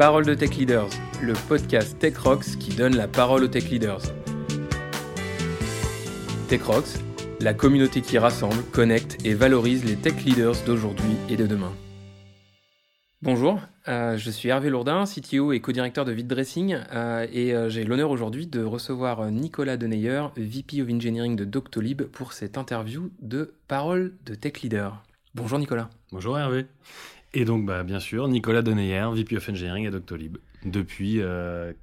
Parole de Tech Leaders, le podcast Tech Rocks qui donne la parole aux Tech Leaders. Tech Rocks, la communauté qui rassemble, connecte et valorise les tech leaders d'aujourd'hui et de demain. Bonjour, euh, je suis Hervé Lourdin, CTO et co-directeur de VidDressing, euh, et euh, j'ai l'honneur aujourd'hui de recevoir Nicolas Deneyer, VP of Engineering de Doctolib, pour cette interview de Parole de Tech Leader. Bonjour Nicolas. Bonjour Hervé. Et donc, bah, bien sûr, Nicolas Deneyer, VP of Engineering à Doctolib, depuis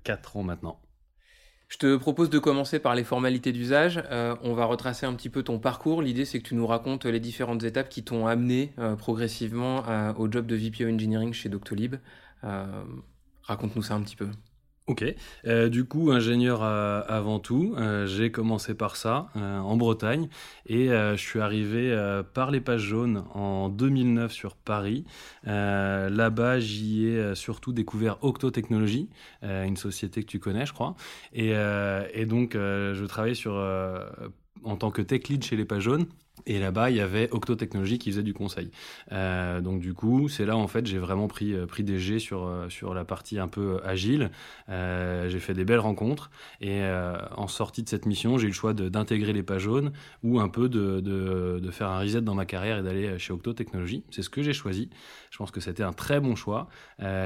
4 ans maintenant. Je te propose de commencer par les formalités d'usage. Euh, on va retracer un petit peu ton parcours. L'idée, c'est que tu nous racontes les différentes étapes qui t'ont amené euh, progressivement euh, au job de VP of Engineering chez Doctolib. Raconte-nous ça un petit peu. Ok. Euh, du coup, ingénieur euh, avant tout, euh, j'ai commencé par ça en Bretagne et je suis arrivé par les pages jaunes en 2009 sur Paris. Là-bas, j'y ai surtout découvert Octo Technologies, une société que tu connais, je crois. Et, et donc, je travaillais sur en tant que tech lead chez les pages jaunes. Et là-bas, il y avait Octo Technologies qui faisait du conseil. Euh, donc du coup, c'est là en fait j'ai vraiment pris euh, pris des G sur euh, sur la partie un peu agile. J'ai fait des belles rencontres et en sortie de cette mission, j'ai eu le choix d'intégrer les pages jaunes ou un peu de, de, de, faire un reset dans ma carrière et d'aller chez Octo Technologies. C'est ce que j'ai choisi. Je pense que c'était un très bon choix.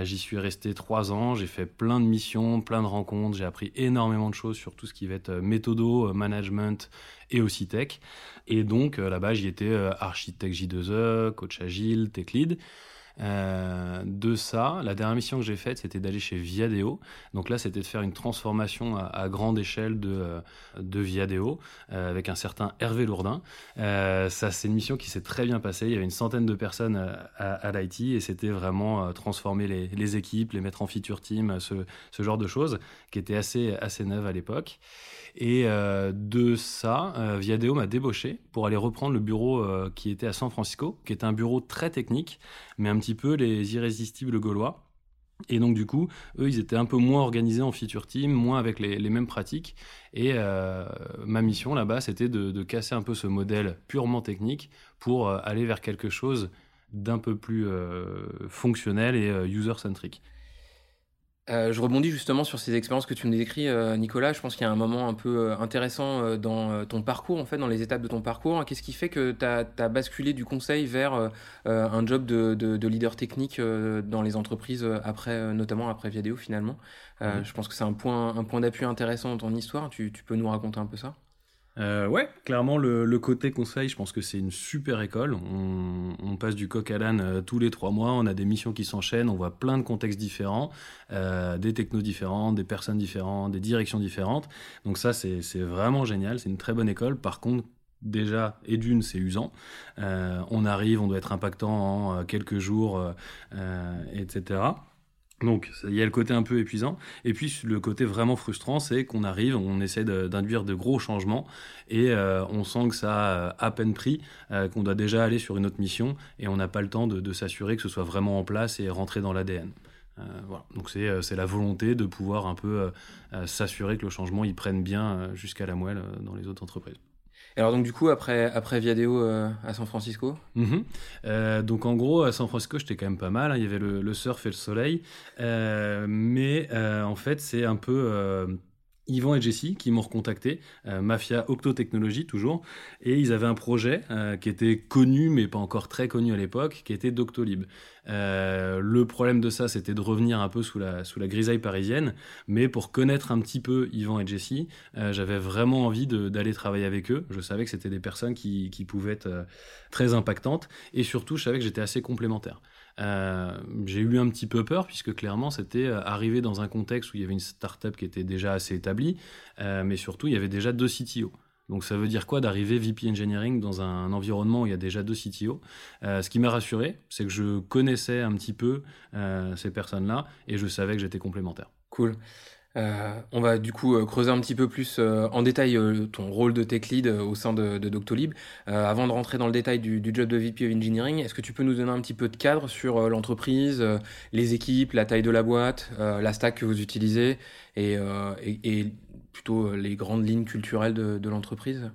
J'y suis resté trois ans. J'ai fait plein de missions, plein de rencontres. J'ai appris énormément de choses sur tout ce qui va être méthodo, management et aussi tech. Et donc euh, là-bas, j'y étais euh, architecte J2E, coach agile, tech lead. Euh, de ça, la dernière mission que j'ai faite, c'était d'aller chez Viadeo. Donc là, c'était de faire une transformation à, grande échelle de, de Viadeo avec un certain Hervé Lourdin. ça, c'est une mission qui s'est très bien passée. Il y avait une centaine de personnes à, à, l'IT et c'était vraiment transformer les, équipes, les mettre en feature team, ce, genre de choses qui était assez, assez neuve à l'époque. Et euh, de ça, euh, Viadeo m'a débauché pour aller reprendre le bureau euh, qui était à San Francisco, qui était un bureau très technique, mais un petit peu les irrésistibles gaulois. Et donc du coup, eux, ils étaient un peu moins organisés en feature team, moins avec les, mêmes pratiques. Et euh, ma mission là-bas, c'était de, de, casser un peu ce modèle purement technique pour euh, aller vers quelque chose d'un peu plus euh, fonctionnel et user-centric. Euh, je rebondis justement sur ces expériences que tu nous décris, euh, Nicolas. Je pense qu'il y a un moment un peu euh, intéressant euh, dans ton parcours, en fait, dans les étapes de ton parcours. Qu'est-ce qui fait que tu as, as, basculé du conseil vers un job de, de, de leader technique dans les entreprises, après, notamment après Viadeo finalement? Mmh. Je pense que c'est un point, un point d'appui intéressant dans ton histoire. Tu, tu peux nous raconter un peu ça? Euh, ouais, clairement, le, côté conseil, je pense que c'est une super école. On, passe du coq à l'âne euh, tous les trois mois, on a des missions qui s'enchaînent, on voit plein de contextes différents, euh, des technos différents, des personnes différentes, des directions différentes. Donc ça, c'est vraiment génial, c'est une très bonne école. Par contre, déjà, et d'une, c'est usant. On arrive, on doit être impactant en quelques jours, etc. Donc, il y a le côté un peu épuisant. Et puis, le côté vraiment frustrant, c'est qu'on arrive, on essaie d'induire de, gros changements et euh, on sent que ça a à peine pris, euh, qu'on doit déjà aller sur une autre mission et on n'a pas le temps de, s'assurer que ce soit vraiment en place et rentrer dans l'ADN. Euh, voilà. Donc, c'est la volonté de pouvoir un peu euh, s'assurer que le changement, il prenne bien jusqu'à la moelle dans les autres entreprises. Alors donc du coup après après Viadeo euh, à San Francisco. -hmm. euh, donc en gros à San Francisco j'étais quand même pas mal. Hein. Il y avait le, surf et le soleil, euh, mais en fait c'est un peu Yvan et Jessie qui m'ont recontacté, euh, Mafia Octo Technologies toujours, et ils avaient un projet euh, qui était connu mais pas encore très connu à l'époque, qui était Doctolib. Euh, le problème de ça, c'était de revenir un peu sous la, sous la grisaille parisienne, mais pour connaître un petit peu Yvan et Jessie, euh, j'avais vraiment envie d'aller travailler avec eux. Je savais que c'était des personnes qui, qui pouvaient être très impactantes, et surtout, je savais que j'étais assez complémentaire. Euh, j'ai eu un petit peu peur puisque clairement c'était euh, arrivé dans un contexte où il y avait une startup qui était déjà assez établie, euh, mais surtout il y avait déjà deux CTO. Donc ça veut dire quoi d'arriver VP Engineering dans un environnement où il y a déjà deux CTO Ce qui m'a rassuré, c'est que je connaissais un petit peu ces personnes-là et je savais que j'étais complémentaire. Cool. Euh, on va du coup euh, creuser un petit peu plus euh, en détail euh, ton rôle de tech lead au sein de, de Doctolib. avant de rentrer dans le détail du, du job de VP of Engineering, est-ce que tu peux nous donner un petit peu de cadre sur l'entreprise, les équipes, la taille de la boîte, la stack que vous utilisez et, et, et plutôt les grandes lignes culturelles de, l'entreprise?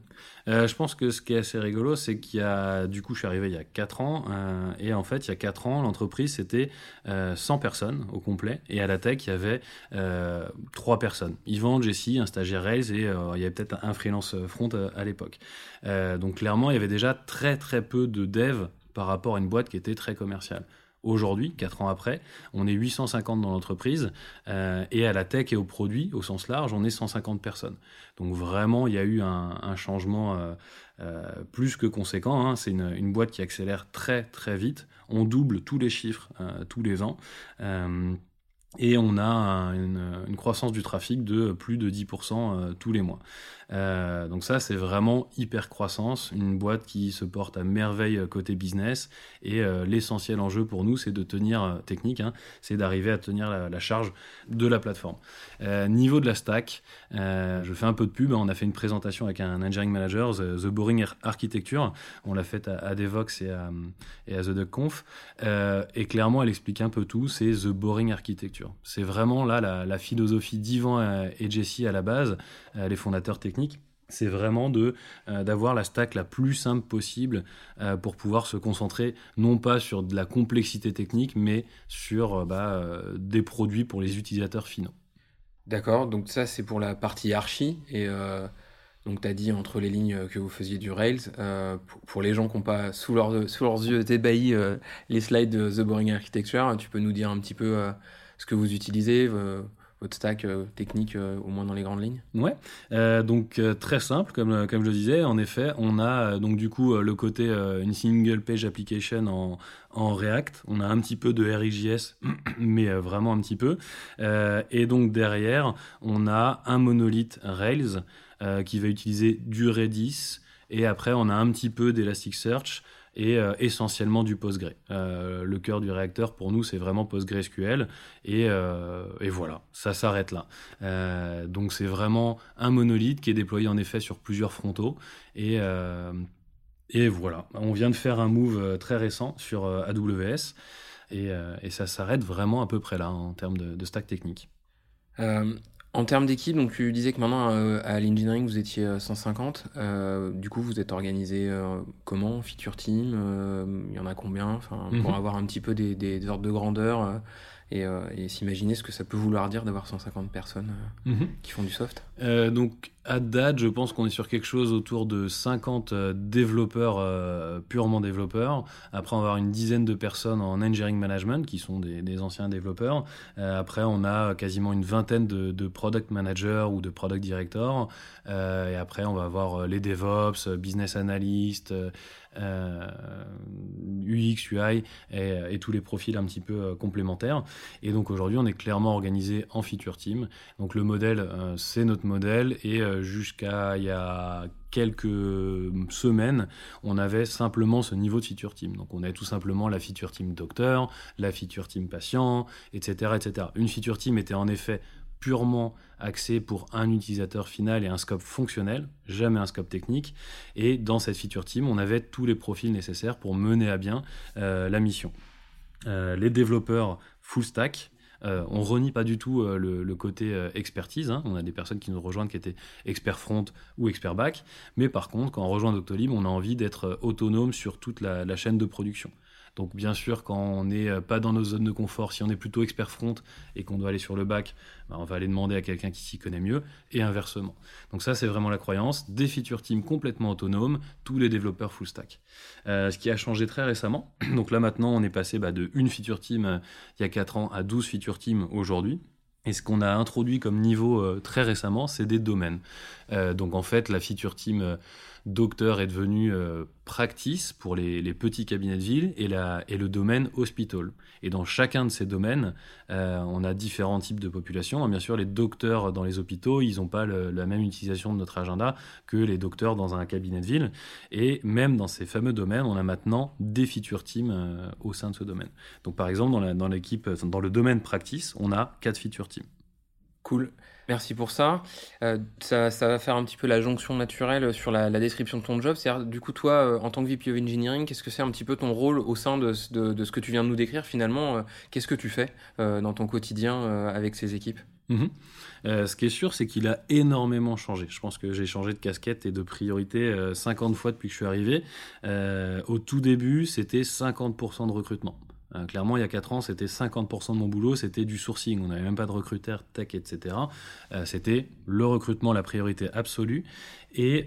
Je pense que ce qui est assez rigolo, c'est qu'il y a, du coup, je suis arrivé il y a 4 ans, et en fait, il y a 4 ans, l'entreprise, c'était 100 personnes au complet, et à la tech, il y avait 3 personnes. Yvan, Jessie, un stagiaire Rails, et il y avait peut-être un freelance front à, l'époque. donc clairement, il y avait déjà très très peu de devs par rapport à une boîte qui était très commerciale. Aujourd'hui, 4 ans après, on est 850 dans l'entreprise euh, et à la tech et aux produits, au sens large, on est 150 personnes. Donc vraiment, il y a eu un, changement euh, euh, plus que conséquent. Hein. C'est une, boîte qui accélère très très vite. On double tous les chiffres tous les ans. et on a une, croissance du trafic de plus de 10% tous les mois. Euh, donc ça, c'est vraiment hyper croissance, une boîte qui se porte à merveille euh, côté business. Et euh, l'essentiel enjeu pour nous, c'est de tenir, technique, hein, c'est d'arriver à tenir la, charge de la plateforme. niveau de la stack, je fais un peu de pub, hein. on a fait une présentation avec un engineering manager, The, Boring Architecture, on l'a faite à, Devox et à, à The DuckConf, et clairement, elle explique un peu tout, c'est The Boring Architecture. C'est vraiment là la, philosophie d'Ivan et Jesse à la base, les fondateurs techniques c'est vraiment de euh, d'avoir la stack la plus simple possible euh, pour pouvoir se concentrer non pas sur de la complexité technique mais sur euh, bah, des produits pour les utilisateurs finaux. D'accord, donc ça c'est pour la partie archi et donc tu as dit entre les lignes que vous faisiez du Rails. Pour, les gens qui n'ont pas sous, leur, sous leurs yeux débahis les slides de The Boring Architecture, tu peux nous dire un petit peu ce que vous utilisez votre stack euh, technique, euh, au moins dans les grandes lignes Ouais, euh, donc très simple, comme, comme je le disais. En effet, on a donc du coup le côté une single page application en, en React. On a un petit peu de RxJS, mais vraiment un petit peu. et donc derrière, on a un monolithe Rails qui va utiliser du Redis. Et après, on a un petit peu d'Elasticsearch et euh, essentiellement du Postgre. Euh, le cœur du réacteur pour nous, c'est vraiment PostgreSQL et, euh, et voilà, ça s'arrête là. donc c'est vraiment un monolithe qui est déployé en effet sur plusieurs frontaux et et voilà, on vient de faire un move très récent sur AWS et, et ça s'arrête vraiment à peu près là en termes de stack technique. En termes d'équipe, donc tu disais que maintenant euh, à l'engineering vous étiez 150. Euh, euh, du coup, vous êtes organisé comment? Feature team Il y en a combien? Enfin, pour mhm. avoir un petit peu des, des ordres de grandeur et, et s'imaginer ce que ça peut vouloir dire d'avoir 150 personnes mhm. qui font du soft. donc à date, je pense qu'on est sur quelque chose autour de 50 euh, développeurs, euh, purement développeurs. Après, on va avoir une dizaine de personnes en engineering management, qui sont des, anciens développeurs. Euh, après, on a quasiment une vingtaine de, product managers ou de product directors. et après, on va avoir les DevOps, business analysts, UX, UI et, tous les profils un petit peu complémentaires. Et donc aujourd'hui, on est clairement organisé en feature team. Donc le modèle, c'est notre modèle et jusqu'à il y a quelques semaines, on avait simplement ce niveau de feature team. Donc on avait tout simplement la feature team docteur, la feature team patient, etc., etc. Une feature team était en effet purement axée pour un utilisateur final et un scope fonctionnel, jamais un scope technique. Et dans cette feature team, on avait tous les profils nécessaires pour mener à bien euh, la mission. Euh, les développeurs full stack, euh, on renie pas du tout euh, le, côté expertise. Hein. On a des personnes qui nous rejoignent qui étaient experts front ou experts back. Mais par contre, quand on rejoint Doctolib, on a envie d'être autonome sur toute la chaîne de production. Donc bien sûr, quand on n'est euh, pas dans nos zones de confort, si on est plutôt expert front et qu'on doit aller sur le bac, bah, on va aller demander à quelqu'un qui s'y connaît mieux, et inversement. Donc ça, c'est vraiment la croyance. Des feature teams complètement autonomes, tous les développeurs full stack. Euh, ce qui a changé très récemment. Donc là maintenant, on est passé bah, de une feature team euh, il y a 4 ans à 12 feature teams aujourd'hui. Et ce qu'on a introduit comme niveau très récemment, c'est des domaines. donc en fait, la feature team docteur est devenu euh, practice pour les, petits cabinets de ville et, la, et le domaine hospital. Et dans chacun de ces domaines, euh, on a différents types de populations. Bien sûr, les docteurs dans les hôpitaux, ils n'ont pas la même utilisation de notre agenda que les docteurs dans un cabinet de ville. Et même dans ces fameux domaines, on a maintenant des feature teams euh, au sein de ce domaine. Donc par exemple, dans l'équipe, dans, dans le domaine practice, on a quatre feature teams. Cool. Merci pour ça. Euh, ça. ça. va faire un petit peu la jonction naturelle sur la, description de ton job. C'est-à-dire, du coup, toi, euh, en tant que VP of Engineering, qu'est-ce que c'est un petit peu ton rôle au sein de, ce que tu viens de nous décrire finalement euh, Qu'est-ce que tu fais dans ton quotidien avec ces équipes? Mhm. Ce qui est sûr, c'est qu'il a énormément changé. Je pense que j'ai changé de casquette et de priorité 50 fois depuis que je suis arrivé. au tout début, c'était 50% de recrutement. Clairement, il y a 4 ans, c'était 50% de mon boulot, c'était du sourcing. On n'avait même pas de recruteurs tech, etc. c'était le recrutement, la priorité absolue. Et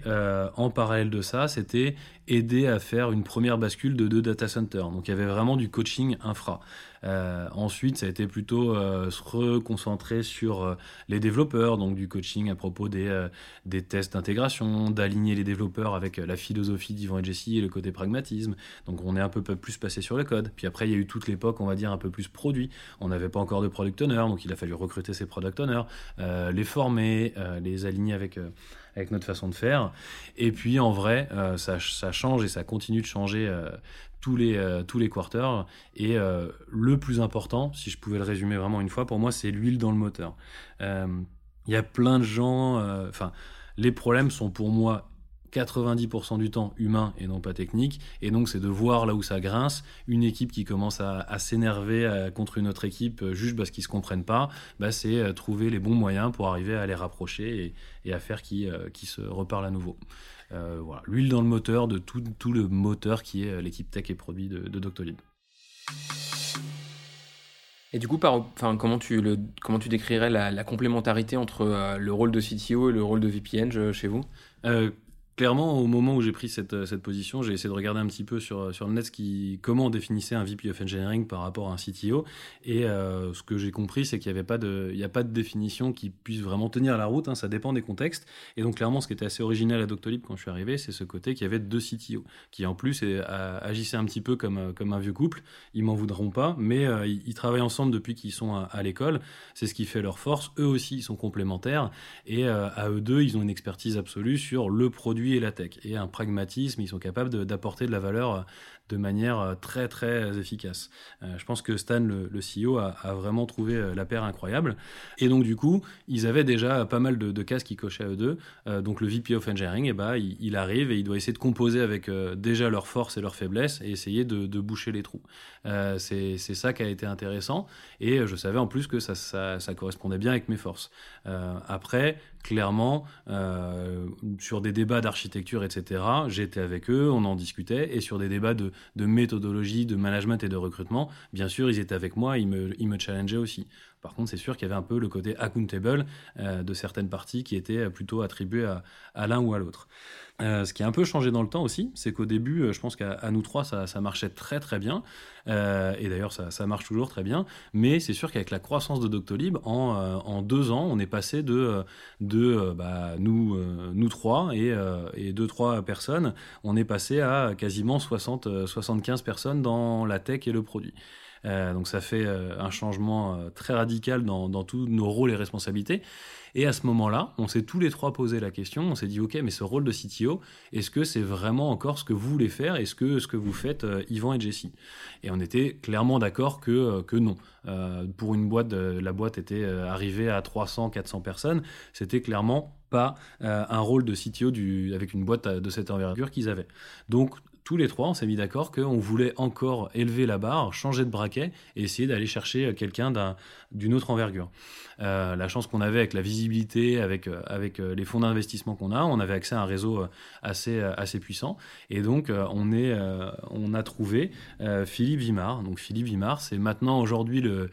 en parallèle de ça, c'était aider à faire une première bascule de deux data centers. Donc il y avait vraiment du coaching infra. Euh, ensuite, ça a été plutôt euh, se reconcentrer sur euh, les développeurs, donc du coaching à propos des, des tests d'intégration, d'aligner les développeurs avec la philosophie d'Yvan et Jesse et le côté pragmatisme. Donc on est un peu plus passé sur le code. Puis après, il y a eu toute l'époque, on va dire, un peu plus produit. On n'avait pas encore de product owner, donc il a fallu recruter ces product owners, les former, les aligner avec avec notre façon de faire. Et puis en vrai, ça, ça, change et ça continue de changer tous les, euh, tous les quarters. Et euh, le plus important, si je pouvais le résumer vraiment une fois, pour moi, c'est l'huile dans le moteur. Euh, il y a plein de gens, enfin, les problèmes sont pour moi 90% du temps humain et non pas technique. Et donc, c'est de voir là où ça grince. Une équipe qui commence à, s'énerver contre une autre équipe juste parce qu'ils ne se comprennent pas, bah, c'est trouver les bons moyens pour arriver à les rapprocher et, à faire qu'ils qui se reparlent à nouveau. Euh, voilà, l'huile dans le moteur de tout, tout, le moteur qui est euh, l'équipe tech et produit de, Doctolib. Et du coup, par, enfin, comment, tu le, comment tu décrirais la, complémentarité entre euh, le rôle de CTO et le rôle de VPN chez vous? Clairement, au moment où j'ai pris cette, euh, cette position, j'ai essayé de regarder un petit peu sur, euh, sur le net qui, comment on définissait un VP of Engineering par rapport à un CTO. Et euh, ce que j'ai compris, c'est qu'il n'y avait pas de, a pas de définition qui puisse vraiment tenir la route. Hein, ça dépend des contextes. Et donc, clairement, ce qui était assez original à Doctolib quand je suis arrivé, c'est ce côté qu'il y avait deux CTO qui, en plus, agissaient un petit peu comme, comme un vieux couple. Ils m'en voudront pas, mais ils, travaillent ensemble depuis qu'ils sont à, l'école. C'est ce qui fait leur force. Eux aussi, ils sont complémentaires. Et à eux deux, ils ont une expertise absolue sur le produit et la tech. Et un pragmatisme, ils sont capables d'apporter de, la valeur euh, de manière euh, très très efficace. Euh, je pense que Stan, le, CEO, a, vraiment trouvé la paire incroyable. Et donc du coup, ils avaient déjà pas mal de, cases qui cochaient à eux deux. donc le VP of Engineering, eh ben, il, arrive et il doit essayer de composer avec déjà leurs forces et leurs faiblesses et essayer de, boucher les trous. C'est ça qui a été intéressant. Et je savais en plus que ça, correspondait bien avec mes forces. après, clairement, sur des débats d'architecture, architecture, etc. J'étais avec eux, on en discutait, et sur des débats de, méthodologie, de management et de recrutement, bien sûr, ils étaient avec moi, ils me, ils me challengeaient aussi. Par contre, c'est sûr qu'il y avait un peu le côté accountable euh, de certaines parties qui étaient plutôt attribuées à l'un ou à l'autre. Euh, ce qui a un peu changé dans le temps aussi, c'est qu'au début, euh, je pense qu'à nous trois, ça, marchait très très bien. Euh, et d'ailleurs, ça, marche toujours très bien. Mais c'est sûr qu'avec la croissance de Doctolib, en, deux ans, on est passé de, bah, nous, trois et, et deux, trois personnes, on est passé à quasiment 60, 75 personnes dans la tech et le produit. Donc ça fait un changement très radical dans, tous nos rôles et responsabilités. Et à ce moment-là, on s'est tous les trois posé la question, on s'est dit, OK, mais ce rôle de CTO, est-ce que c'est vraiment encore ce que vous voulez faire? Est-ce que ce que vous faites, euh, Yvan et Jessie? Et on était clairement d'accord que, euh, non. Euh, pour une boîte, la boîte était arrivée à 300, 400 personnes, c'était clairement pas un rôle de CTO avec une boîte de cette envergure qu'ils avaient. Donc tous les trois, on s'est mis d'accord qu'on voulait encore élever la barre, changer de braquet et essayer d'aller chercher quelqu'un d'une autre envergure. Euh, la chance qu'on avait avec la visibilité, avec, euh, avec euh, les fonds d'investissement qu'on a, on avait accès à un réseau assez, assez puissant. Et donc, on, est, on a trouvé Philippe Vimard. Donc, Philippe Vimard, c'est maintenant aujourd'hui le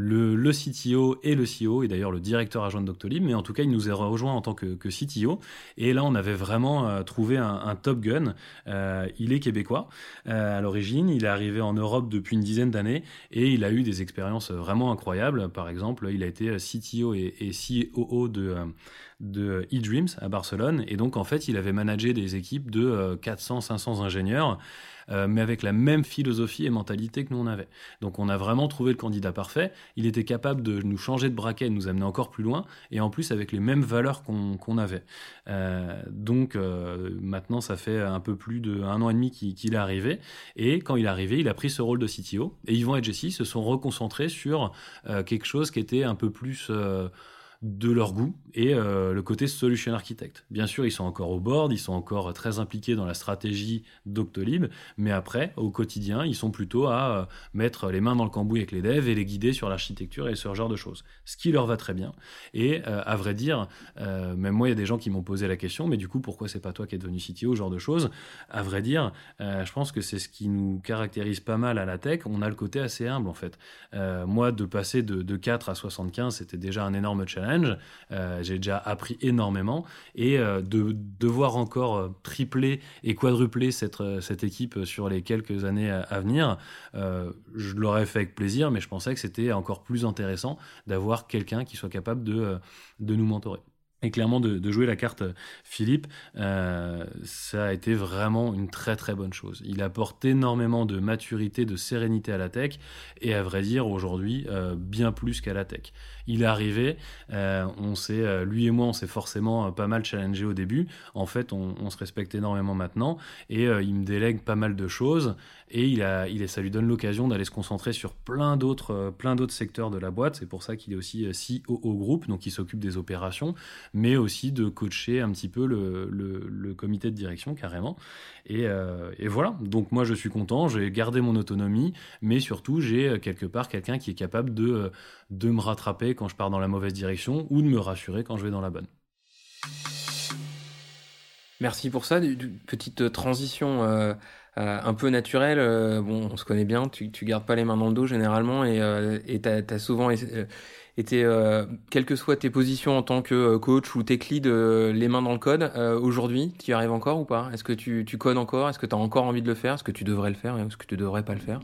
le, le, CTO et le CEO, et d'ailleurs le directeur adjoint de Doctolib, mais en tout cas, il nous a rejoint en tant que, que CTO. Et là, on avait vraiment euh, trouvé un, top gun. Euh, il est québécois euh, à l'origine, il est arrivé en Europe depuis une dizaine d'années et il a eu des expériences vraiment incroyables. Par exemple, il a été CTO et, et COO de de eDreams à Barcelone. Et donc, en fait, il avait managé des équipes de 400-500 ingénieurs. Euh, mais avec la même philosophie et mentalité que nous on avait. Donc on a vraiment trouvé le candidat parfait. Il était capable de nous changer de braquet, de nous amener encore plus loin, et en plus avec les mêmes valeurs qu'on avait. Euh, donc euh, maintenant, ça fait un peu plus d'un an et demi qu'il est arrivé, et quand il est arrivé, il a pris ce rôle de CTO, et Yvan et Jessie se sont reconcentrés sur quelque chose qui était un peu plus de leur goût et euh, le côté solution architect. Bien sûr, ils sont encore au board, ils sont encore très impliqués dans la stratégie Doctolib, mais après, au quotidien, ils sont plutôt à euh, mettre les mains dans le cambouis avec les devs et les guider sur l'architecture et ce genre de choses. Ce qui leur va très bien. Et euh, à vrai dire, même moi, il y a des gens qui m'ont posé la question, mais du coup, pourquoi c'est pas toi qui es devenu CTO, genre de choses? À vrai dire, je pense que c'est ce qui nous caractérise pas mal à la tech. On a le côté assez humble, en fait. moi, de passer de, de 4 à 75, c'était déjà un énorme challenge euh, j'ai déjà appris énormément et euh, de devoir encore euh, tripler et quadrupler cette, cette équipe sur les quelques années à, venir, je l'aurais fait avec plaisir, mais je pensais que c'était encore plus intéressant d'avoir quelqu'un qui soit capable de, de nous mentorer. Et clairement, de, jouer la carte Philippe, ça a été vraiment une très très bonne chose. Il apporte énormément de maturité, de sérénité à la tech, et à vrai dire, aujourd'hui, bien plus qu'à la tech il est arrivé, euh, on s'est, euh, lui et moi, on s'est forcément euh, pas mal challengé au début. En fait, on, se respecte énormément maintenant et il me délègue pas mal de choses et il ça lui donne l'occasion d'aller se concentrer sur plein d'autres, plein d'autres secteurs de la boîte. C'est pour ça qu'il est aussi COO groupe, donc il s'occupe des opérations, mais aussi de coacher un petit peu le, comité de direction carrément. Et, et, voilà. Donc moi, je suis content. J'ai gardé mon autonomie, mais surtout, j'ai quelque part quelqu'un qui est capable de me rattraper quand je pars dans la mauvaise direction ou de me rassurer quand je vais dans la bonne. Merci pour ça. Petite transition euh, euh, un peu naturelle. Euh, bon, on se connaît bien, tu, tu gardes pas les mains dans le dos généralement et tu as, souvent été, quelles que soient tes positions en tant que coach ou tech lead, les mains dans le code. Aujourd'hui, tu y arrives encore ou pas? Est-ce que tu, tu codes encore? Est-ce que tu as encore envie de le faire? Est-ce que tu devrais le faire Est-ce que tu devrais pas le faire?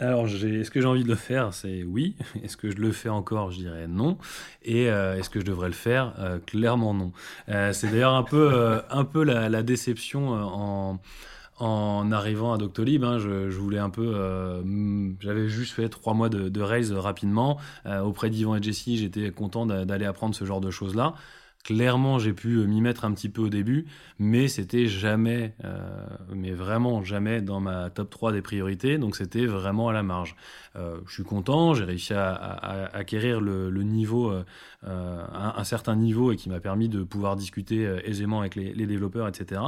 Alors, est-ce que j'ai envie de le faire? C'est oui. Est-ce que je le fais encore? Je dirais non. Et euh, est-ce que je devrais le faire? Euh, Clairement non. Euh, c'est d'ailleurs un peu, un peu la, déception en, en arrivant à Doctolib. Hein. je, voulais un peu. J'avais juste fait trois mois de, de raise rapidement. auprès d'Yvan et Jessie, j'étais content d'aller apprendre ce genre de choses-là. Clairement, j'ai pu m'y mettre un petit peu au début, mais c'était jamais, euh, mais vraiment jamais dans ma top 3 des priorités, donc c'était vraiment à la marge. Euh, je suis content, j'ai réussi à, acquérir le, niveau, euh, un, certain niveau et qui m'a permis de pouvoir discuter aisément avec les, développeurs, etc.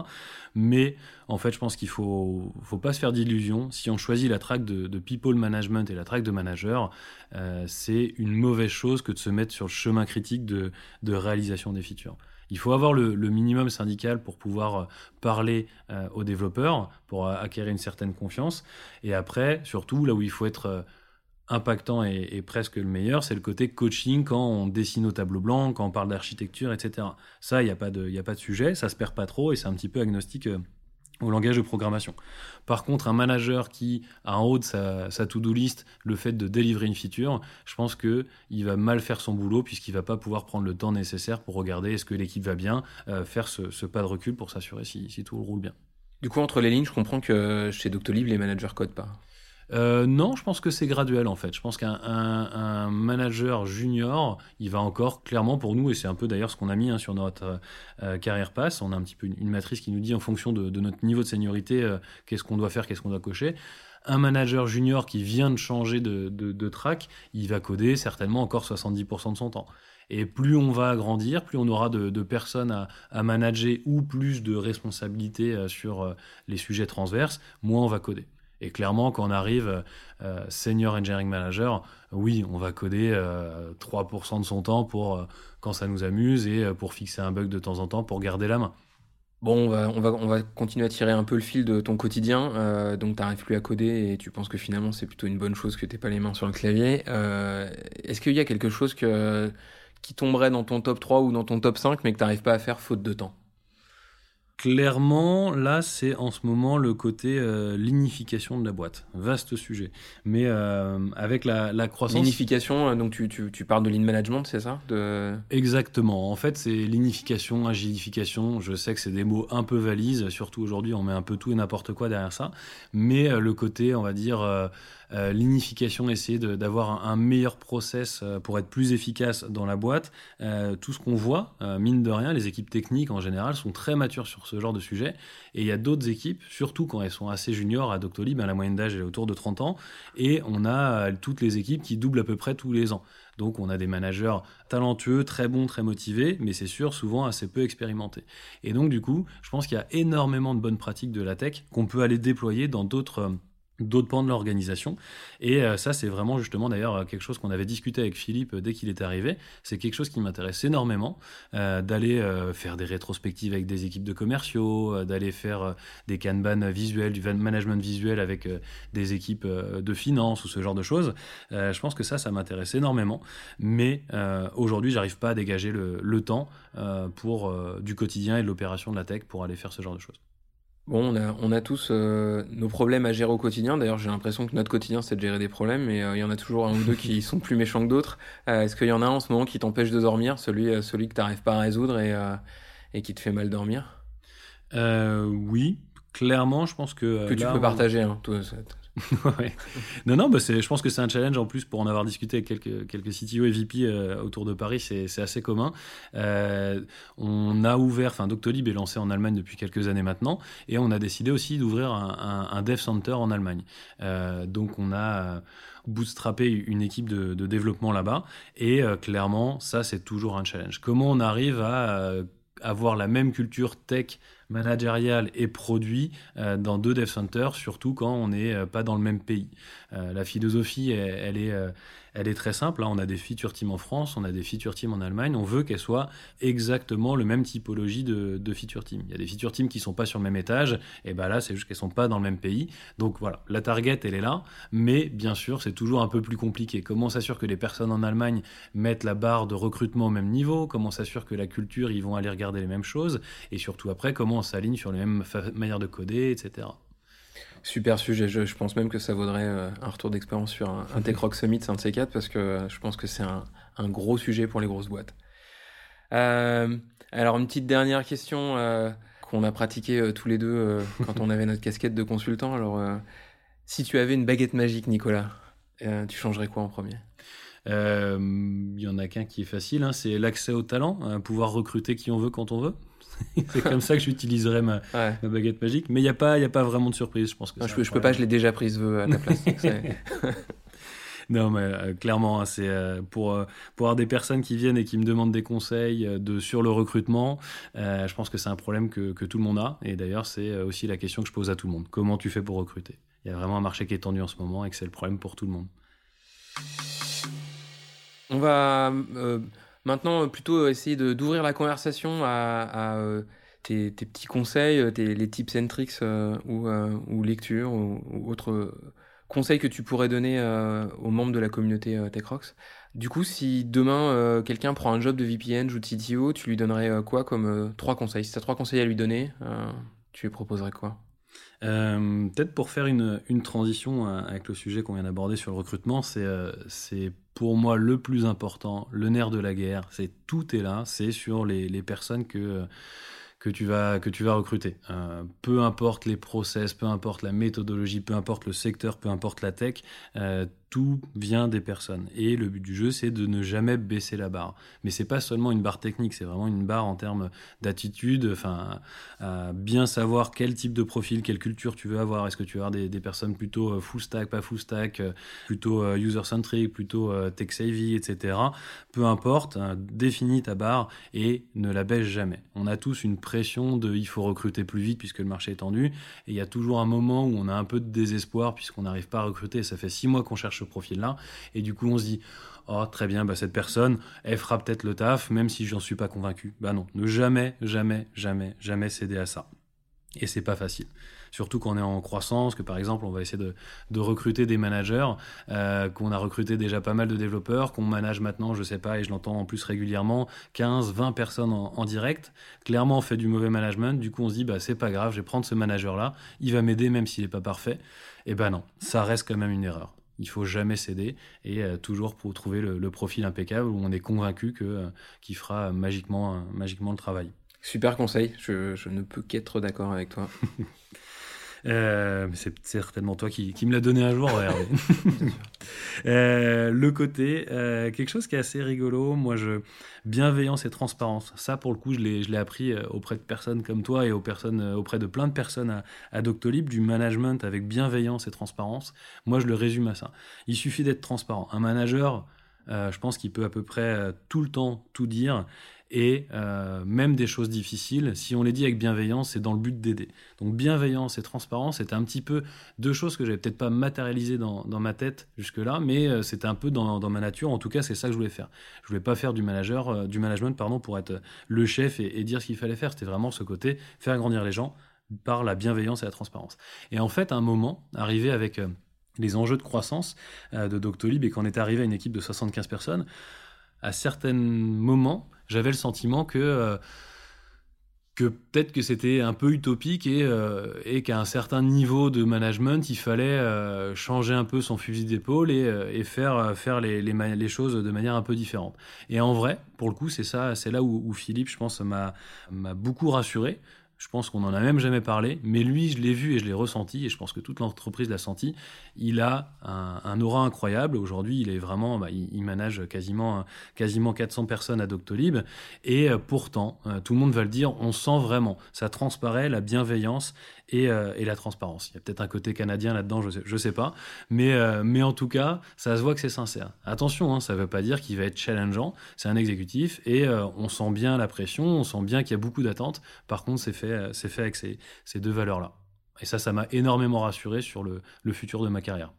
Mais en fait, je pense qu'il faut, faut pas se faire d'illusions. Si on choisit la track de, people management et la track de manager, c'est une mauvaise chose que de se mettre sur le chemin critique de, réalisation des features. Il faut avoir le, minimum syndical pour pouvoir euh, parler euh, aux développeurs, pour euh, acquérir une certaine confiance. Et après, surtout, là où il faut être impactant et, presque le meilleur, c'est le côté coaching quand on dessine au tableau blanc, quand on parle d'architecture, etc. Ça, il n'y a, pas de, a pas de sujet, ça se perd pas trop et c'est un petit peu agnostique au langage de programmation. Par contre, un manager qui a en haut de sa, to-do list le fait de délivrer une feature, je pense que il va mal faire son boulot puisqu'il va pas pouvoir prendre le temps nécessaire pour regarder est-ce que l'équipe va bien, euh, faire ce, pas de recul pour s'assurer si, si tout roule bien. Du coup, entre les lignes, je comprends que chez Doctolib, les managers codent pas. Euh, non, je pense que c'est graduel en fait. Je pense qu'un manager junior, il va encore clairement pour nous, et c'est un peu d'ailleurs ce qu'on a mis hein, sur notre euh, carrière pass, on a un petit peu une, matrice qui nous dit en fonction de, notre niveau de seniorité, euh, qu'est-ce qu'on doit faire, qu'est-ce qu'on doit cocher. Un manager junior qui vient de changer de, track, il va coder certainement encore 70% de son temps. Et plus on va grandir, plus on aura de, personnes à, à, manager ou plus de responsabilités sur les sujets transverses, moins on va coder. Et clairement, quand on arrive euh, senior engineering manager, oui, on va coder 3% euh, de son temps pour euh, quand ça nous amuse et pour fixer un bug de temps en temps pour garder la main. Bon, on va, on va, on va continuer à tirer un peu le fil de ton quotidien. donc, tu n'arrives plus à coder et tu penses que finalement, c'est plutôt une bonne chose que tu n'aies pas les mains sur le clavier. Est-ce qu'il y a quelque chose qui tomberait dans ton top 3 ou dans ton top 5, mais que tu n'arrives pas à faire faute de temps? Clairement, là, c'est en ce moment le côté euh, lignification de la boîte. Vaste sujet. Mais euh, avec la, croissance. Lignification, euh, donc tu, tu, tu parles de lean management, c'est ça? De... Exactement. En fait, c'est lignification, agilification. Je sais que c'est des mots un peu valises. Surtout aujourd'hui, on met un peu tout et n'importe quoi derrière ça. Mais le côté, on va dire l'unification, essayer d'avoir un, meilleur process pour être plus efficace dans la boîte. tout ce qu'on voit, mine de rien, les équipes techniques en général sont très matures sur ce genre de sujet. Et il y a d'autres équipes, surtout quand elles sont assez juniors à Doctolib, ben, la moyenne d'âge est autour de 30 ans, et on a toutes les équipes qui doublent à peu près tous les ans. Donc on a des managers talentueux, très bons, très motivés, mais c'est sûr, souvent assez peu expérimentés. Et donc du coup, je pense qu'il y a énormément de bonnes pratiques de la tech qu'on peut aller déployer dans d'autres euh, d'autres pans de l'organisation. Et euh, ça, c'est vraiment justement d'ailleurs euh, quelque chose qu'on avait discuté avec Philippe euh, dès qu'il est arrivé. C'est quelque chose qui m'intéresse énormément, d'aller faire des rétrospectives avec des équipes de commerciaux, d'aller faire des kanban visuels, du management visuel avec des équipes de finance ou ce genre de choses. je pense que ça, ça m'intéresse énormément. Mais aujourd'hui, j'arrive pas à dégager le, le temps pour du quotidien et de l'opération de la tech pour aller faire ce genre de choses. Bon, on a, tous euh, nos problèmes à gérer au quotidien. D'ailleurs, j'ai l'impression que notre quotidien, c'est de gérer des problèmes, mais euh, il y en a toujours un ou deux qui sont plus méchants que d'autres. Euh, est-ce qu'il y en a un en ce moment qui t'empêche de dormir, celui, celui que tu n'arrives pas à résoudre et, et qui te fait mal dormir? Oui, clairement, je pense que. Que tu peux partager, hein, Non, non, bah je pense que c'est un challenge en plus pour en avoir discuté avec quelques, quelques CTO et VP euh, autour de Paris, c'est assez commun. Euh, on a ouvert, enfin Doctolib est lancé en Allemagne depuis quelques années maintenant, et on a décidé aussi d'ouvrir un, un, Dev Center en Allemagne. Euh, donc on a bootstrappé une équipe de développement là-bas, et clairement, ça c'est toujours un challenge. Comment on arrive à avoir la même culture tech managériale et produit euh, dans deux dev centers, surtout quand on n'est euh, pas dans le même pays. Euh, la philosophie, elle, est, elle est très simple. Là, on a des feature teams en France, on a des feature teams en Allemagne. On veut qu'elles soient exactement le même typologie de, feature team. Il y a des feature teams qui sont pas sur le même étage, et ben là, c'est juste qu'elles sont pas dans le même pays. Donc voilà, la target, elle est là, mais bien sûr, c'est toujours un peu plus compliqué. Comment s'assure que les personnes en Allemagne mettent la barre de recrutement au même niveau? Comment s'assure que la culture, ils vont aller regarder les mêmes choses? Et surtout après, comment on s'aligne sur les mêmes manières de coder, etc. Super sujet. Je, pense même que ça vaudrait euh, un retour d'expérience sur un, un Tech Rock Summit, c'est un de ces quatre, parce que euh, je pense que c'est un, gros sujet pour les grosses boîtes. Euh, alors, une petite dernière question qu'on a pratiquée tous les deux quand on avait notre casquette de consultant. Alors, si tu avais une baguette magique, Nicolas, tu changerais quoi en premier? Il y en a qu'un qui est facile, hein, c'est l'accès au talent, pouvoir recruter qui on veut quand on veut. c'est comme ça que j'utiliserai ma, baguette magique. Mais il n'y a, pas, a pas vraiment de surprise, je pense. Que je, peux pas, je l'ai déjà prise à ta place. non, mais euh, clairement, hein, c'est euh, pour, euh, pour avoir des personnes qui viennent et qui me demandent des conseils de, sur le recrutement. je pense que c'est un problème que, que, tout le monde a. Et d'ailleurs, c'est aussi la question que je pose à tout le monde. Comment tu fais pour recruter? Il y a vraiment un marché qui est tendu en ce moment et que c'est le problème pour tout le monde. On va Maintenant, euh, plutôt euh, essayer d'ouvrir la conversation à, euh, tes, petits conseils, les tips and tricks ou, ou, lectures ou, autres conseils que tu pourrais donner aux membres de la communauté TechRox. Du coup, si demain quelqu'un prend un job de VPN ou de CTO, tu lui donnerais quoi comme trois conseils? Si tu as trois conseils à lui donner, tu lui proposerais quoi? Peut-être pour faire une, une transition avec le sujet qu'on vient d'aborder sur le recrutement, c'est pour moi le plus important, le nerf de la guerre. C'est tout est là, c'est sur les, personnes que que tu vas que tu vas recruter. Euh, peu importe les process, peu importe la méthodologie, peu importe le secteur, peu importe la tech, euh, tout vient des personnes. Et le but du jeu, c'est de ne jamais baisser la barre. Mais c'est pas seulement une barre technique, c'est vraiment une barre en termes d'attitude, enfin, bien savoir quel type de profil, quelle culture tu veux avoir. Est-ce que tu veux avoir des, personnes plutôt euh, full stack, pas full stack, euh, plutôt euh, user-centric, plutôt tech savvy, etc. Peu importe, hein, définis ta barre et ne la baisse jamais. On a tous une pression de il faut recruter plus vite puisque le marché est tendu. Et il y a toujours un moment où on a un peu de désespoir puisqu'on n'arrive pas à recruter. Ça fait six mois qu'on cherche ce profil-là. Et du coup, on se dit, oh, très bien, bah, cette personne, elle fera peut-être le taf, même si j'en suis pas convaincu. Bah non, ne jamais, jamais, jamais, jamais céder à ça. Et c'est pas facile. Surtout quand on est en croissance, que par exemple on va essayer de, recruter des managers, euh, qu'on a recruté déjà pas mal de développeurs, qu'on manage maintenant, je sais pas, et je l'entends en plus régulièrement, 15, 20 personnes en, en, direct. Clairement on fait du mauvais management, du coup on se dit bah c'est pas grave, je vais prendre ce manager là, il va m'aider même s'il est pas parfait. Et ben non, ça reste quand même une erreur il faut jamais céder et euh, toujours pour trouver le, profil impeccable où on est convaincu que euh, qu'il fera magiquement magiquement le travail. Super conseil, je, ne peux qu'être d'accord avec toi. Euh, c'est certainement toi qui, me l'as donné un jour, euh, le côté, euh, quelque chose qui est assez rigolo, moi, je, bienveillance et transparence. Ça, pour le coup, je l'ai appris auprès de personnes comme toi et aux personnes, auprès de plein de personnes à, à, Doctolib, du management avec bienveillance et transparence. Moi, je le résume à ça. Il suffit d'être transparent. Un manager, je pense qu'il peut à peu près tout le temps tout dire et euh, même des choses difficiles, si on les dit avec bienveillance, c'est dans le but d'aider. Donc bienveillance et transparence, c'était un petit peu deux choses que j'avais peut-être pas matérialisées dans, ma tête jusque-là, mais euh, c'était un peu dans, ma nature. En tout cas, c'est ça que je voulais faire. Je voulais pas faire du manager, euh, du management, pardon, pour être le chef et, dire ce qu'il fallait faire. C'était vraiment ce côté faire grandir les gens par la bienveillance et la transparence. Et en fait, à un moment, arrivé avec les enjeux de croissance de Doctolib et qu'on est arrivé à une équipe de 75 personnes, à certains moments, j'avais le sentiment que, euh, que peut-être que c'était un peu utopique et, euh, et qu'à un certain niveau de management, il fallait euh, changer un peu son fusil d'épaule et, et, faire, faire les, les, choses de manière un peu différente. Et en vrai, pour le coup, c'est ça, c'est là où, où, Philippe, je pense, m'a beaucoup rassuré je pense qu'on n'en a même jamais parlé, mais lui, je l'ai vu et je l'ai ressenti, et je pense que toute l'entreprise l'a senti. Il a un, aura incroyable. Aujourd'hui, il est vraiment, bah, il, manage quasiment, quasiment 400 personnes à Doctolib, et euh, pourtant, euh, tout le monde va le dire, on sent vraiment, ça transparaît la bienveillance euh, et, la transparence. Il y a peut-être un côté canadien là-dedans, je ne sais, pas. Mais, mais en tout cas, ça se voit que c'est sincère. Attention, hein, ça ne veut pas dire qu'il va être challengeant. C'est un exécutif et on sent bien la pression, on sent bien qu'il y a beaucoup d'attentes. Par contre, c'est fait, c'est fait avec ces, deux valeurs-là. Et ça, ça m'a énormément rassuré sur le, futur de ma carrière.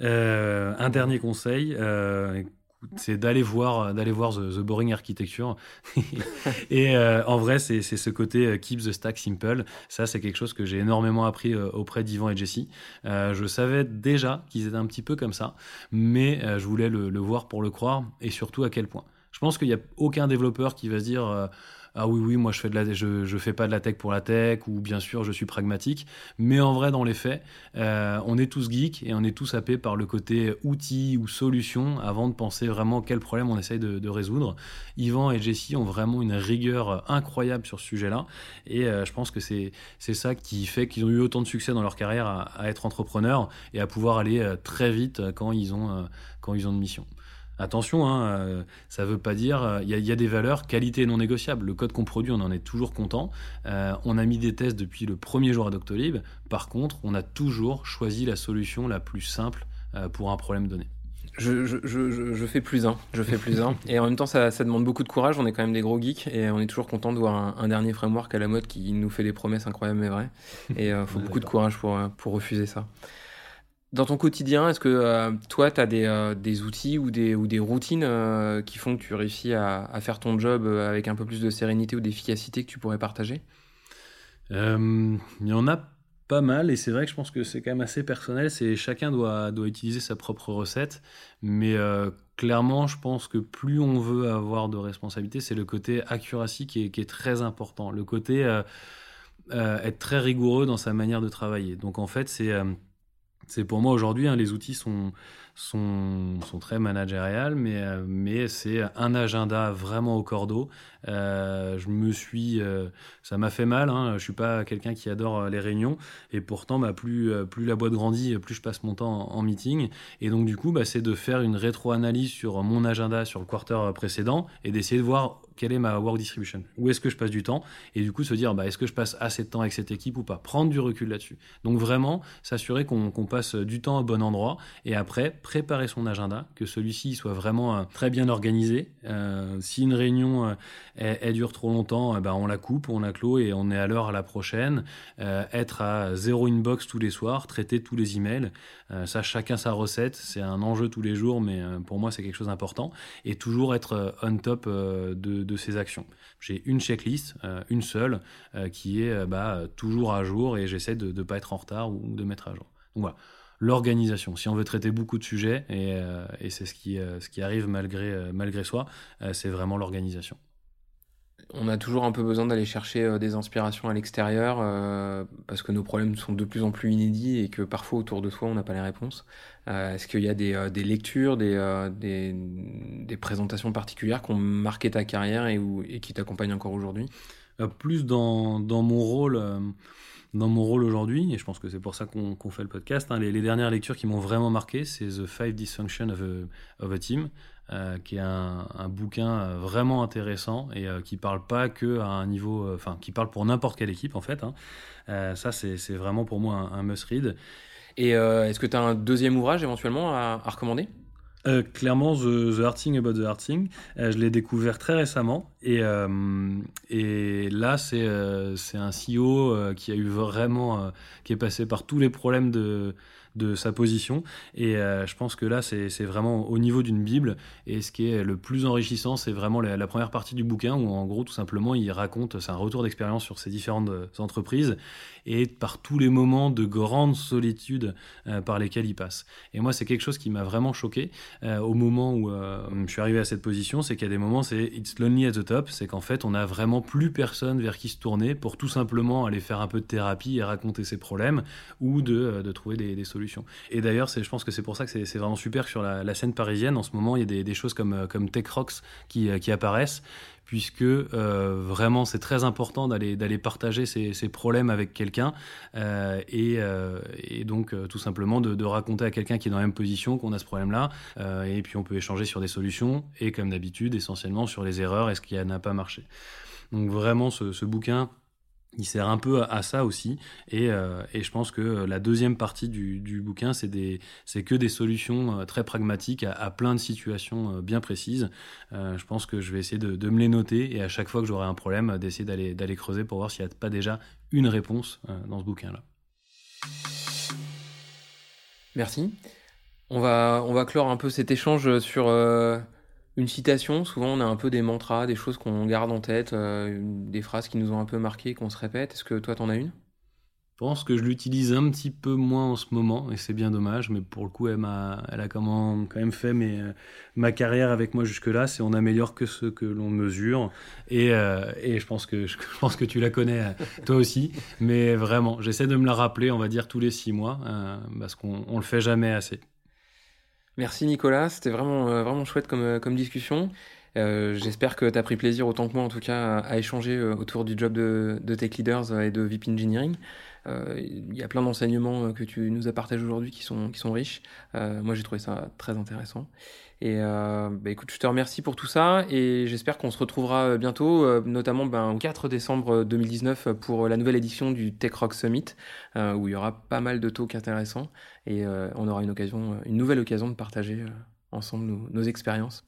un dernier conseil, c'est d'aller voir, the, Boring Architecture. et euh, en vrai, c'est ce côté euh, keep the stack simple. Ça, c'est quelque chose que j'ai énormément appris euh, auprès d'Ivan et Jesse. je savais déjà qu'ils étaient un petit peu comme ça, mais je voulais le, voir pour le croire et surtout à quel point. Je pense qu'il n'y a aucun développeur qui va se dire ah oui oui moi je fais de la je, fais pas de la tech pour la tech ou bien sûr je suis pragmatique. Mais en vrai dans les faits euh, on est tous geeks et on est tous happés par le côté outil ou solution avant de penser vraiment quel problème on essaye de, résoudre. Yvan et Jessie ont vraiment une rigueur incroyable sur ce sujet là et euh, je pense que c'est c'est ça qui fait qu'ils ont eu autant de succès dans leur carrière à, être entrepreneurs et à pouvoir aller euh, très vite quand ils ont quand ils ont une mission Attention, hein, euh, ça ne veut pas dire. Euh, Il y, a des valeurs qualité non négociables. Le code qu'on produit, on en est toujours content. Euh, on a mis des tests depuis le premier jour à Doctolib. Par contre, on a toujours choisi la solution la plus simple pour un problème donné. Je, je, je, je, fais plus un, je fais plus un. Et en même temps, ça, ça, demande beaucoup de courage. On est quand même des gros geeks et on est toujours content de voir un, un, dernier framework à la mode qui nous fait des promesses incroyables mais vraies. Et il faut beaucoup de courage pour, pour refuser ça. Dans ton quotidien, est-ce que euh, toi, tu as des, euh, des, outils ou des, ou des routines euh, qui font que tu réussis à, à, faire ton job avec un peu plus de sérénité ou d'efficacité que tu pourrais partager? Il y en a pas mal et c'est vrai que je pense que c'est quand même assez personnel. C'est chacun doit, doit utiliser sa propre recette, mais clairement, je pense que plus on veut avoir de responsabilité, c'est le côté accuracy qui est, qui est, très important. Le côté être très rigoureux dans sa manière de travailler. Donc en fait, c'est c'est pour moi aujourd'hui, hein, les outils sont, sont, très managériales, mais, euh, mais c'est un agenda vraiment au cordeau. Euh, je me suis, euh, ça m'a fait mal. Hein, je suis pas quelqu'un qui adore euh, les réunions, et pourtant, bah, plus, plus la boîte grandit, plus je passe mon temps en, meeting. Et donc du coup, bah, c'est de faire une rétro-analyse sur mon agenda sur le quarter précédent et d'essayer de voir quelle est ma work distribution Où est-ce que je passe du temps? Et du coup, se dire, bah, est-ce que je passe assez de temps avec cette équipe ou pas? Prendre du recul là-dessus. Donc vraiment, s'assurer qu'on passe du temps au bon endroit et après, préparer son agenda, que celui-ci soit vraiment très bien organisé. Si une réunion euh, elle, dure trop longtemps, bah, on la coupe, on la clôt et on est à l'heure à la prochaine. être à zéro inbox tous les soirs, traiter tous les emails. ça, chacun sa recette. C'est un enjeu tous les jours, mais pour moi, c'est quelque chose d'important. Et toujours être on top de de ces actions. J'ai une checklist, euh, une seule, euh, qui est euh, bah, toujours à jour et j'essaie de ne pas être en retard ou, de mettre à jour. Donc voilà, l'organisation. Si on veut traiter beaucoup de sujets, et, et c'est ce qui, ce qui arrive malgré, malgré soi, c'est vraiment l'organisation on a toujours un peu besoin d'aller chercher euh, des inspirations à l'extérieur euh, parce que nos problèmes sont de plus en plus inédits et que parfois autour de soi on n'a pas les réponses. Euh, est-ce qu'il y a des, lectures, des, des, présentations particulières qui ont marqué ta carrière et, qui t'accompagnent encore aujourd'hui? Plus dans, mon rôle dans mon rôle aujourd'hui, et je pense que c'est pour ça qu'on fait le podcast, hein, les, dernières lectures qui m'ont vraiment marqué, c'est The Five a, of a Team, euh, qui est un, bouquin euh, vraiment intéressant et euh, qui parle pas que à un niveau, enfin, qui parle pour n'importe quelle équipe en fait. Hein. ça, c'est vraiment pour moi un, must-read. Et est-ce que tu as un deuxième ouvrage éventuellement à recommander? Clairement, The, the Hard Thing About the euh, je l'ai découvert très récemment. Et, et là, c'est un CEO qui a eu vraiment, qui est passé par tous les problèmes de, de sa position. Et je pense que là, c'est vraiment au niveau d'une Bible. Et ce qui est le plus enrichissant, c'est vraiment la, première partie du bouquin où, en gros, tout simplement, il raconte, c'est un retour d'expérience sur ses différentes entreprises et par tous les moments de grande solitude par lesquels il passe. Et moi, c'est quelque chose qui m'a vraiment choqué. Euh, au moment où euh, je suis arrivé à cette position, c'est a des moments, c'est it's lonely at the top, c'est qu'en fait, on n'a vraiment plus personne vers qui se tourner pour tout simplement aller faire un peu de thérapie et raconter ses problèmes ou de, euh, trouver des, solutions. Et d'ailleurs, je pense que c'est pour ça que c'est vraiment super sur la, scène parisienne. En ce moment, il y a des, choses comme, comme Tech Rocks qui, qui apparaissent puisque euh, vraiment c'est très important d'aller partager ses, problèmes avec quelqu'un euh, euh, et, donc tout simplement de, raconter à quelqu'un qui est dans la même position qu'on a ce problème-là et puis on peut échanger sur des solutions et comme d'habitude essentiellement sur les erreurs et ce qui n'a pas marché. Donc vraiment ce bouquin il sert un peu à, ça aussi. Et, euh, et, je pense que la deuxième partie du, du bouquin, c'est que des solutions euh, très pragmatiques à, plein de situations euh, bien précises. je pense que je vais essayer de, de, me les noter et à chaque fois que j'aurai un problème, d'essayer d'aller creuser pour voir s'il n'y a pas déjà une réponse dans ce bouquin-là. Merci. On va, on va clore un peu cet échange sur une citation, souvent on a un peu des mantras, des choses qu'on garde en tête, euh, des phrases qui nous ont un peu marqué, qu'on se répète. Est-ce que toi t'en as une? Je pense que je l'utilise un petit peu moins en ce moment et c'est bien dommage, mais pour le coup elle, a, elle a quand même fait euh, ma carrière avec moi jusque-là, c'est on améliore que ce que l'on mesure et, euh, et, je, pense que, je pense que tu la connais toi aussi, mais vraiment j'essaie de me la rappeler on va dire tous les six mois parce qu'on le fait jamais assez. Merci Nicolas, c'était vraiment, euh, vraiment chouette comme, euh, comme discussion. Euh, j'espère que tu as pris plaisir autant que moi en tout cas à, échanger autour du job de, de, Tech Leaders et de VIP Engineering. Il y a plein d'enseignements que tu nous as partagés aujourd'hui qui sont, riches. moi j'ai trouvé ça très intéressant. Et euh, bah, écoute, je te remercie pour tout ça et j'espère qu'on se retrouvera euh, bientôt, euh, notamment ben, au 4 décembre 2019 pour la nouvelle édition du Tech Rock Summit, où il y aura pas mal de talks intéressants et on aura une occasion, une nouvelle occasion de partager ensemble nos expériences.